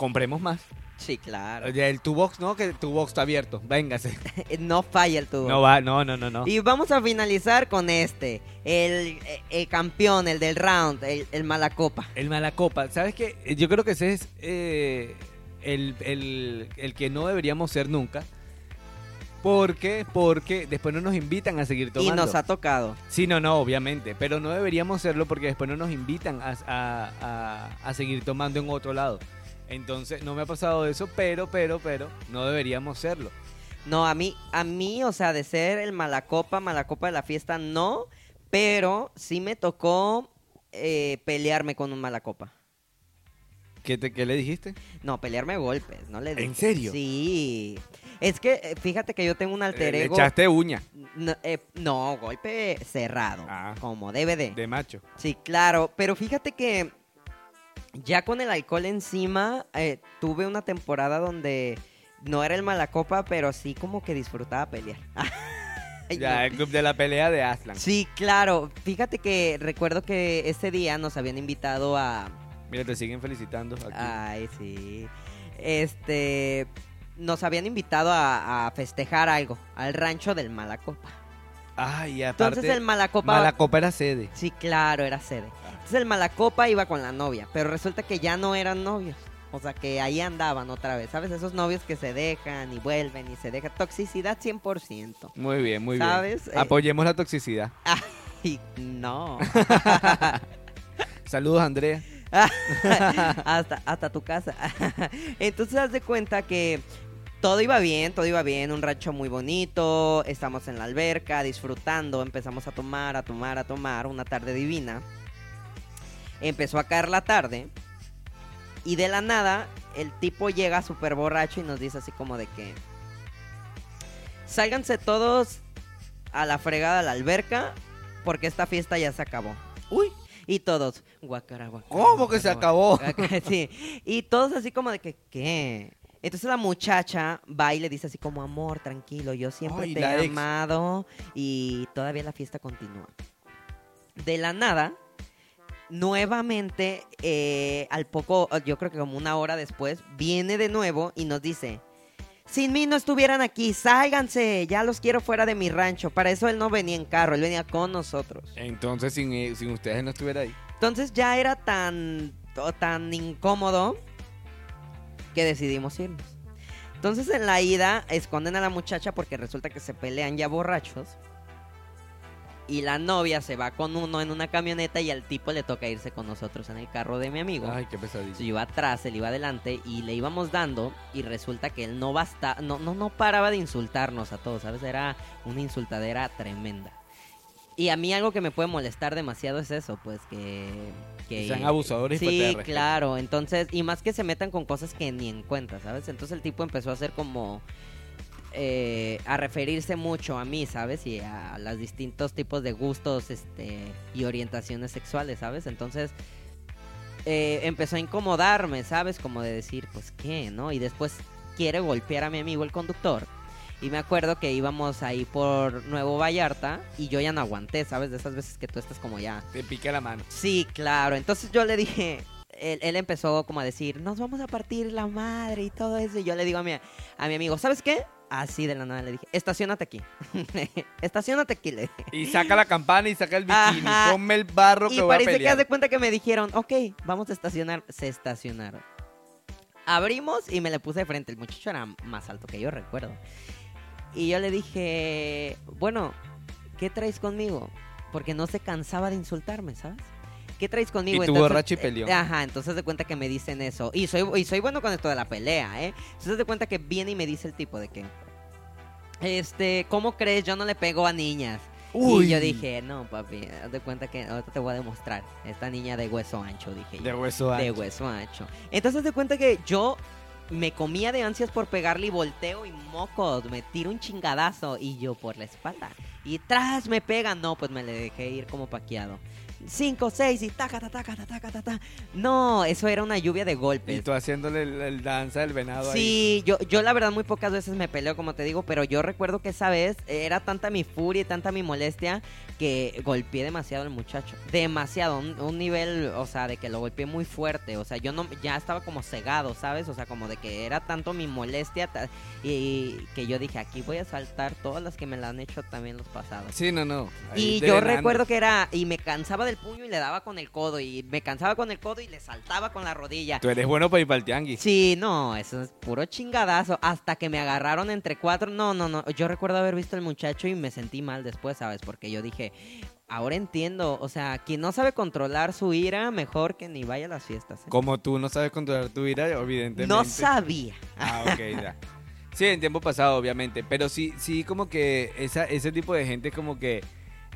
compremos más. Sí, claro. El tu box, no, que tu box está abierto, véngase. No falla el tubo. No va, no, no, no, no. Y vamos a finalizar con este, el, el campeón, el del round, el, el Malacopa. El Malacopa, ¿sabes qué? Yo creo que ese es eh, el, el- el que no deberíamos ser nunca. ¿Por qué? Porque después no nos invitan a seguir Y tomando. nos ha tocado. Sí, no, no, obviamente. Pero no deberíamos serlo porque después no nos invitan a, a- a- a seguir tomando en otro lado. Entonces, no me ha pasado eso, pero, pero, pero, no deberíamos serlo. No, a mí, a mí, o sea, de ser el Malacopa, Malacopa de la fiesta, no. Pero sí me tocó eh, pelearme con un Malacopa. ¿Qué, te, qué le dijiste? No, pelearme a golpes, no le ¿En dije. serio? Sí. Es que, eh, fíjate que yo tengo un alter Eh, Le ego. echaste uña No, eh, no, golpe cerrado. Ah. Como DVD. de macho. Sí, claro. Pero fíjate que ya con el alcohol encima, eh, tuve una temporada donde no era el Malacopa, pero sí como que disfrutaba pelear. Ay, Ya, no. el club de la pelea de Aslan. Sí, claro. Fíjate que recuerdo que ese día nos habían invitado a, Mira, te siguen felicitando aquí. Ay, sí. Este. Nos habían invitado a, a festejar algo al rancho del Malacopa. Ay, y aparte, Entonces el Malacopa. Malacopa era sede. Sí, claro, era sede. Entonces el Malacopa iba con la novia, pero resulta que ya no eran novios. O sea, que ahí andaban otra vez. ¿Sabes? Esos novios que se dejan y vuelven y se dejan. Toxicidad 100%. Muy bien, muy ¿Sabes? bien. Eh, Apoyemos la toxicidad. Ay, no. Saludos, Andrea. hasta, hasta tu casa. Entonces haz de cuenta que todo iba bien, todo iba bien, un rancho muy bonito, estamos en la alberca disfrutando, empezamos a tomar, a tomar, a tomar, una tarde divina. Empezó a caer la tarde y de la nada el tipo llega súper borracho y nos dice así como de que sálganse todos a la fregada a la alberca porque esta fiesta ya se acabó. Uy, Y todos, guacara, guacara, ¿Cómo que se acabó? guacara". Sí. Y todos así como de que, ¿qué? Entonces la muchacha va y le dice así como, amor, tranquilo, yo siempre Ay, te he ex. amado y todavía la fiesta continúa. De la nada, nuevamente, eh, al poco, yo creo que como una hora después, viene de nuevo y nos dice, sin mí no estuvieran aquí, sálganse, ya los quiero fuera de mi rancho. Para eso él no venía en carro, él venía con nosotros. entonces sin, eh, sin ustedes no estuviera ahí. Entonces ya era tan, tan incómodo que decidimos irnos. Entonces en la ida esconden a la muchacha porque resulta que se pelean ya borrachos. Y la novia se va con uno en una camioneta y al tipo le toca irse con nosotros en el carro de mi amigo. Ay, qué pesadilla. Yo iba atrás, él iba adelante y le íbamos dando y resulta que él no basta, no, no, no paraba de insultarnos a todos, ¿sabes? Era una insultadera tremenda. Y a mí algo que me puede molestar demasiado es eso, pues que... Que sean abusadores Sí, claro, entonces, y más que se metan con cosas que ni en cuenta, ¿sabes? Entonces el tipo empezó a hacer como... eh, a referirse mucho a mí, ¿sabes? Y a los distintos tipos de gustos este, y orientaciones sexuales, ¿sabes? Entonces eh, empezó a incomodarme, ¿sabes? Como de decir, pues qué, ¿no? Y después quiere golpear a mi amigo el conductor. Y me acuerdo que íbamos ahí por Nuevo Vallarta y yo ya no aguanté, ¿sabes? De esas veces que tú estás como ya... Te pica la mano. Sí, claro. Entonces yo le dije, él, él empezó como a decir, nos vamos a partir la madre y todo eso. Y yo le digo a mi, a mi amigo, ¿sabes qué? Así de la nada le dije, estacionate aquí. estacionate aquí, le dije. Y saca la campana y saca el bikini. Ajá. Ponme el barro que Y voy a parece que pelear. haz de cuenta que me dijeron, ok, vamos a estacionar. Se estacionaron. Abrimos y me le puse de frente. El muchacho era más alto que yo, recuerdo. Y yo le dije, bueno, ¿qué traes conmigo? Porque no se cansaba de insultarme, ¿sabes? ¿Qué traes conmigo? Y tú borracho y peleón. eh, Ajá, entonces de cuenta que me dicen eso. Y soy, y soy bueno con esto de la pelea, ¿eh? Entonces de cuenta que viene y me dice el tipo de que... Este, ¿cómo crees? Yo no le pego a niñas. Uy. Y yo dije, no, papi, haz de cuenta que ahorita te voy a demostrar. Esta niña de hueso ancho, dije yo. De hueso De ancho. hueso ancho. Entonces de cuenta que yo me comía de ansias por pegarle y volteo y mocos, me tiro un chingadazo y yo por la espalda. Y tras me pega, no, pues me le dejé ir como paqueado. Cinco, seis y taca, taca, taca, taca, taca, taca. No, eso era una lluvia de golpes. Y tú haciéndole el, el danza del venado ahí. Sí, yo, yo la verdad muy pocas veces me peleo, como te digo, pero yo recuerdo que esa vez era tanta mi furia y tanta mi molestia que golpeé demasiado al muchacho. Demasiado, un, un nivel, o sea, de que lo golpeé muy fuerte. O sea, yo no, ya estaba como cegado, ¿sabes? O sea, como de que era tanto mi molestia ta- y, que yo dije, aquí voy a saltar todas las que me la han hecho también los pasados. Sí, no, no. Ahí Y yo recuerdo que era, y me cansaba del puño y le daba con el codo, y me cansaba con el codo y le saltaba con la rodilla. Tú eres bueno para ir para el tianguis. Sí, no, eso es puro chingadazo. Hasta que me agarraron entre cuatro. No, no, no. Yo recuerdo haber visto al muchacho y me sentí mal después, ¿sabes? Porque yo dije, ahora entiendo. O sea, quien no sabe controlar su ira, mejor que ni vaya a las fiestas. ¿eh? Como tú no sabes controlar tu ira, evidentemente. No sabía. Ah, ok, ya. Sí, en tiempo pasado, obviamente. Pero sí, sí, como que esa, ese tipo de gente como que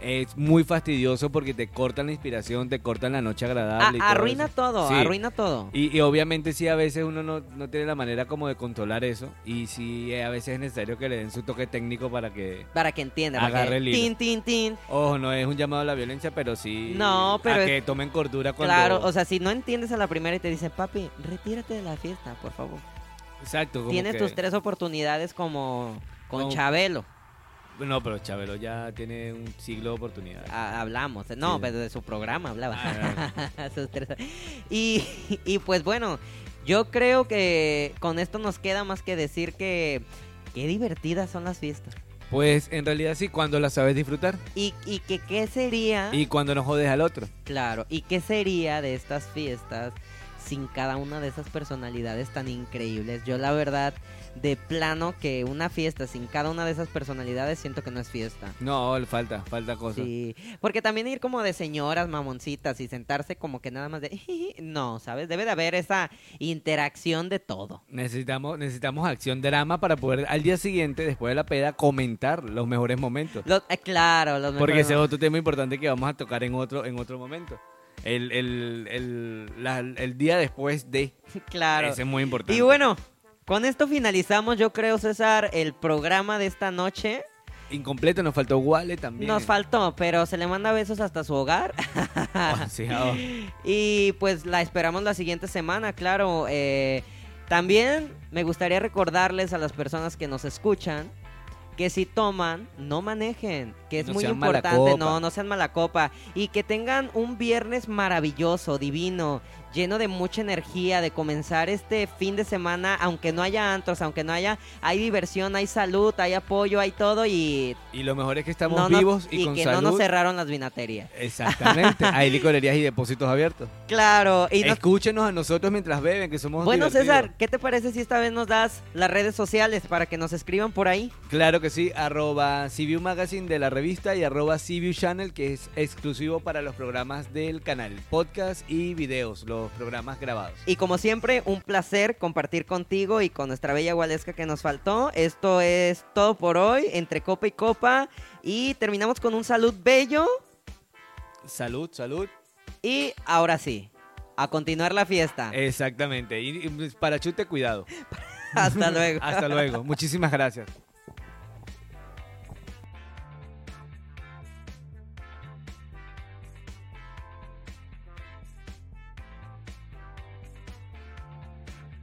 es muy fastidioso porque te cortan la inspiración, te cortan la noche agradable. y A- todo arruina todo, Sí. arruina todo. Y, y obviamente sí, a veces uno no, no tiene la manera como de controlar eso. Y sí, eh, a veces es necesario que le den su toque técnico para que... Para que entienda. para Agarre que el hilo. tin, tin, tin. Ojo, no es un llamado a la violencia, pero sí... No, pero A es- que tomen cordura cuando... Claro, o sea, si no entiendes a la primera y te dicen, papi, retírate de la fiesta, por favor. Exacto. como Tienes que- tus tres oportunidades como con Como- Chabelo. No, pero Chabelo ya tiene un siglo de oportunidad. Ah, hablamos, no, Sí. pero de su programa hablaba. Ah, y, y pues bueno, yo creo que con esto nos queda más que decir que qué divertidas son las fiestas. Pues en realidad sí, cuando la sabes disfrutar. Y, y que qué sería, Y cuando no jodes al otro. claro, y qué sería de estas fiestas sin cada una de esas personalidades tan increíbles. Yo la verdad, de plano que una fiesta sin cada una de esas personalidades siento que no es fiesta. No, falta, falta cosas. Sí, porque también ir como de señoras mamoncitas y sentarse como que nada más de... No, ¿sabes? Debe de haber esa interacción de todo. Necesitamos, necesitamos acción drama para poder al día siguiente, después de la peda, comentar los mejores momentos. Los- eh, claro, los Porque mejores ese es otro tema importante que vamos a tocar en otro, en otro momento. El, el, el, la- el día después de. Claro. Ese es muy importante. Y bueno, con esto finalizamos, yo creo, César, el programa de esta noche. Incompleto, nos faltó Wale también. Nos faltó, pero se le manda besos hasta su hogar. Sí, ah, Y pues la esperamos la siguiente semana, claro. eh, también me gustaría recordarles a las personas que nos escuchan que si toman, no manejen, que es No muy importante, no, no sean mala copa. Y que tengan un viernes maravilloso, divino, lleno de mucha energía, de comenzar este fin de semana, aunque no haya antros, aunque no haya, hay diversión, hay salud, hay apoyo, hay todo y, Y lo mejor es que estamos no nos- vivos y, y con que salud. no nos cerraron las vinaterías. Exactamente. Hay licorerías y depósitos abiertos. Claro, y nos Escúchenos a nosotros mientras beben, que somos Bueno, divertidos. César, ¿qué te parece si esta vez nos das las redes sociales para que nos escriban por ahí? Claro que sí, arroba CView Magazine de la revista y arroba CView Channel que es exclusivo para los programas del canal, podcast y videos, los programas grabados. Y como siempre, un placer compartir contigo y con nuestra bella Gualesca que nos faltó. Esto es todo por hoy, entre copa y copa. Y terminamos con un salud bello. Salud, salud. Y ahora sí, a continuar la fiesta. Exactamente. Y, y para chute, cuidado. Hasta luego. Hasta luego. Muchísimas gracias.